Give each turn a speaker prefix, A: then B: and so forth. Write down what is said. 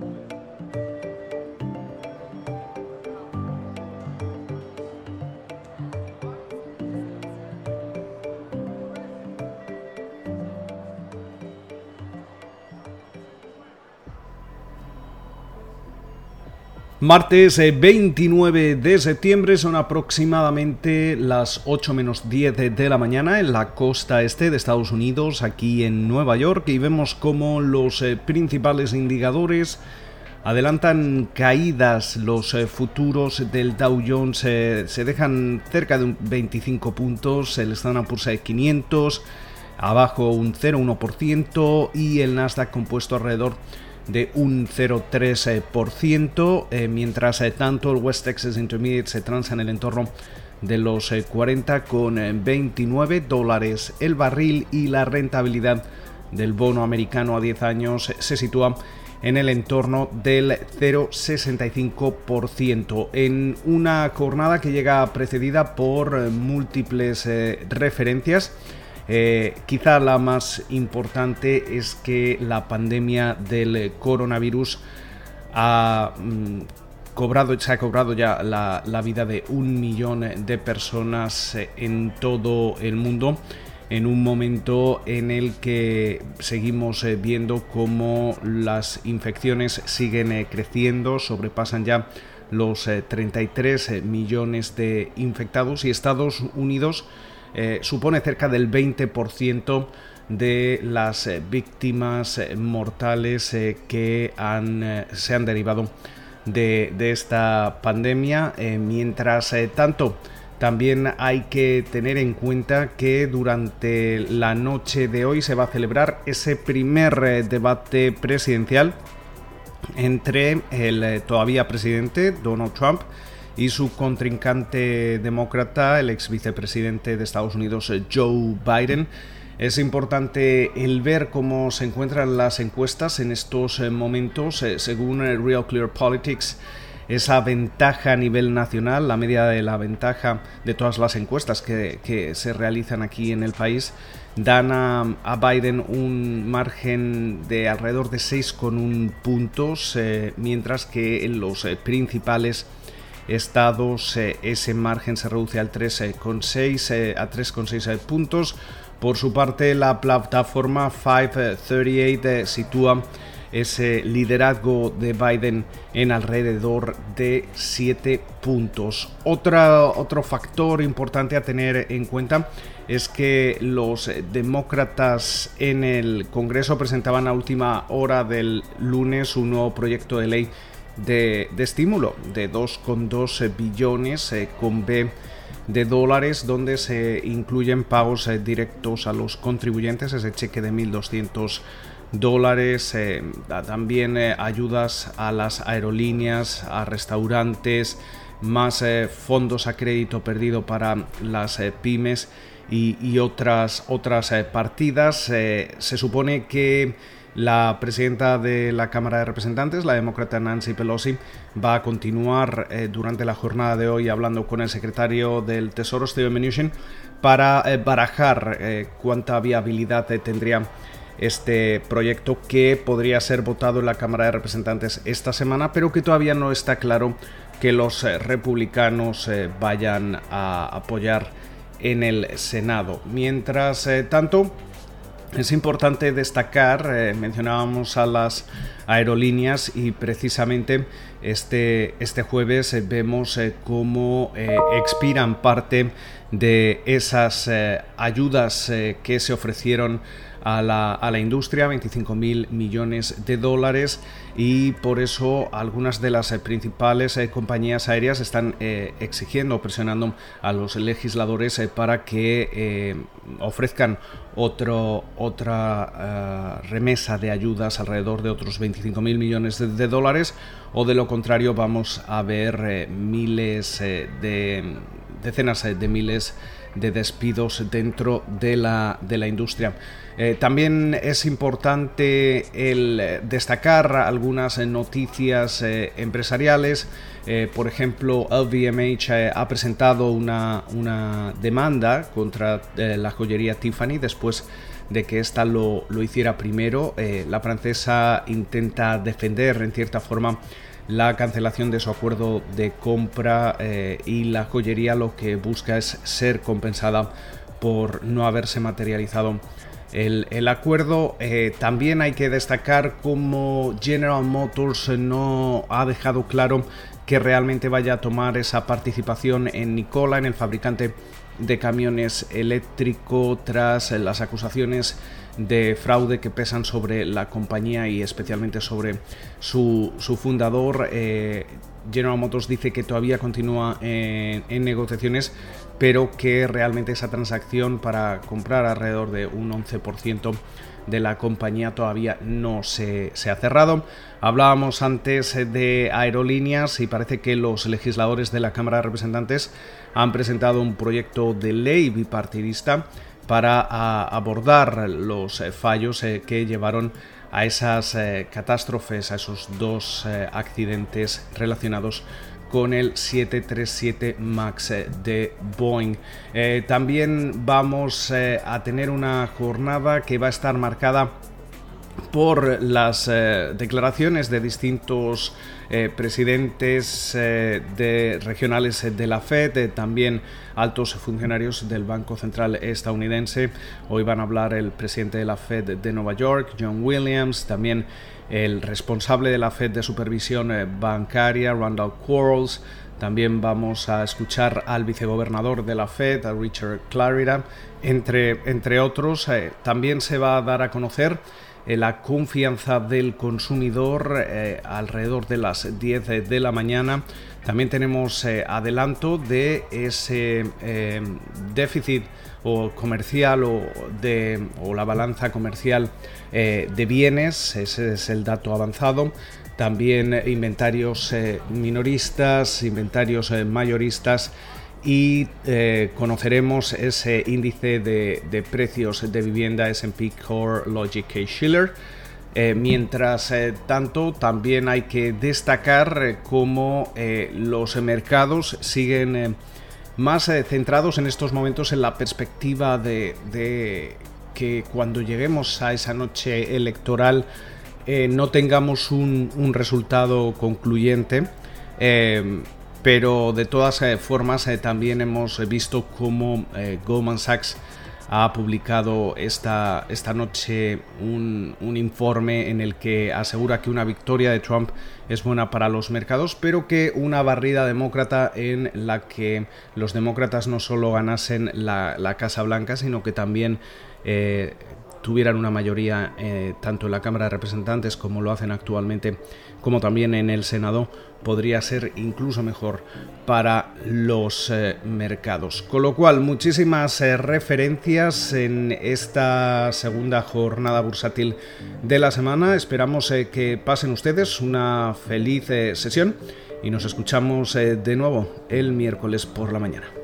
A: more. Martes 29 eh, de septiembre son aproximadamente las 8 menos 10 de la mañana en la costa este de Estados Unidos, aquí en Nueva York, y vemos como los eh, principales indicadores adelantan caídas. Los eh, futuros del Dow Jones se dejan cerca de un 25 puntos, el Standard Poor's 500 abajo un 0,1% y el Nasdaq compuesto alrededor de un 0,3%, eh, mientras eh, tanto el West Texas Intermediate se transa en el entorno de los 40 eh, con 29 dólares el barril y la rentabilidad del bono americano a 10 años se sitúa en el entorno del 0,65% en una jornada que llega precedida por múltiples referencias eh, quizá la más importante es que la pandemia del coronavirus ha mm, cobrado, se ha cobrado ya la, vida de un millón de personas eh, en todo el mundo en un momento en el que seguimos eh, viendo cómo las infecciones siguen creciendo, sobrepasan ya los 33 millones de infectados y Estados Unidos eh, supone cerca del 20% de las eh, víctimas eh, mortales que se han derivado de, esta pandemia. mientras tanto, también hay que tener en cuenta que durante la noche de hoy se va a celebrar ese primer debate presidencial entre el todavía presidente Donald Trump y su contrincante demócrata, el ex vicepresidente de Estados Unidos, eh, Joe Biden. Es importante el ver cómo se encuentran las encuestas en estos eh, momentos. Eh, según Real Clear Politics, esa ventaja a nivel nacional, la media de la ventaja de todas las encuestas que, se realizan aquí en el país, dan a, Biden un margen de alrededor de 6,1 puntos, mientras que en los principales estados ese margen se reduce al 3,6 eh, a 3,6 puntos. Por su parte, la plataforma 538 eh, sitúa ese liderazgo de Biden en alrededor de 7 puntos. Otro factor importante a tener en cuenta es que los demócratas en el Congreso presentaban a última hora del lunes un nuevo proyecto de ley de, estímulo de 2,2 billones eh, con B de dólares donde se incluyen pagos eh, directos a los contribuyentes, ese cheque de 1.200 dólares, eh, también ayudas a las aerolíneas, a restaurantes, más fondos a crédito perdido para las pymes y, y, otras, otras partidas. se supone que la presidenta de la Cámara de Representantes, la demócrata Nancy Pelosi, va a continuar eh, durante la jornada de hoy hablando con el secretario del Tesoro, Steven Mnuchin, para eh, barajar eh, cuánta viabilidad tendría este proyecto que podría ser votado en la Cámara de Representantes esta semana, pero que todavía no está claro que los republicanos vayan a apoyar en el Senado. Mientras tanto, es importante destacar, eh, mencionábamos a las aerolíneas y precisamente este, este jueves eh, vemos eh, cómo expiran parte de esas ayudas que se ofrecieron a la, a la industria, 25 mil millones de dólares. Y por eso algunas de las principales compañías aéreas están exigiendo, presionando a los legisladores para que ofrezcan otro, otra remesa de ayudas alrededor de otros 25 mil millones de, dólares o de lo contrario vamos a ver miles de decenas de miles de despidos dentro de la, de la industria. Eh, también es importante el destacar algunas noticias eh, empresariales. Eh, por ejemplo, LVMH ha presentado una, una demanda contra la joyería Tiffany después de que ésta lo, hiciera primero. la francesa intenta defender en cierta forma la cancelación de su acuerdo de compra y la joyería lo que busca es ser compensada por no haberse materializado el, acuerdo. Eh, también hay que destacar cómo General Motors no ha dejado claro que realmente vaya a tomar esa participación en Nicola, en el fabricante de camiones eléctrico, tras las acusaciones de fraude que pesan sobre la compañía y especialmente sobre su, fundador. Eh, General Motors dice que todavía continúa en, negociaciones, pero que realmente esa transacción para comprar alrededor de un 11% de la compañía todavía no se, se, ha cerrado. Hablábamos antes de aerolíneas y parece que los legisladores de la Cámara de Representantes han presentado un proyecto de ley bipartidista para abordar los eh, fallos eh, que llevaron a esas eh, catástrofes, a esos dos accidentes relacionados con el 737 MAX de Boeing. también vamos a tener una jornada que va a estar marcada por las eh, declaraciones de distintos eh, presidentes eh, de regionales de la Fed, también altos funcionarios del Banco Central estadounidense. Hoy van a hablar el presidente de la Fed de Nueva York, John Williams, también el responsable de la Fed de supervisión bancaria, Randall Quarles. También vamos a escuchar al vicegobernador de la Fed, a Richard Clarida, entre, entre otros. también se va a dar a conocer eh, la confianza del consumidor eh, alrededor de las 10 de la mañana. También tenemos eh, adelanto de ese déficit o comercial o, de, o la balanza comercial de bienes, ese es el dato avanzado. También inventarios minoristas, inventarios mayoristas y eh, conoceremos ese índice de, precios de vivienda SP Core Logic Schiller. Eh, mientras eh, tanto, también hay que destacar cómo los mercados siguen más centrados en estos momentos en la perspectiva de, que cuando lleguemos a esa noche electoral no tengamos un resultado concluyente pero de todas eh, formas eh, también hemos visto cómo eh, Goldman Sachs ha publicado esta, esta noche un, informe en el que asegura que una victoria de Trump es buena para los mercados, pero que una barrida demócrata en la que los demócratas no solo ganasen la, Casa Blanca, sino que también tuvieran una mayoría tanto en la Cámara de Representantes como lo hacen actualmente, como también en el Senado, podría ser incluso mejor para los eh, mercados. Con lo cual, muchísimas eh, referencias en esta segunda jornada bursátil de la semana. Esperamos eh, que pasen ustedes una feliz sesión y nos escuchamos de nuevo el miércoles por la mañana.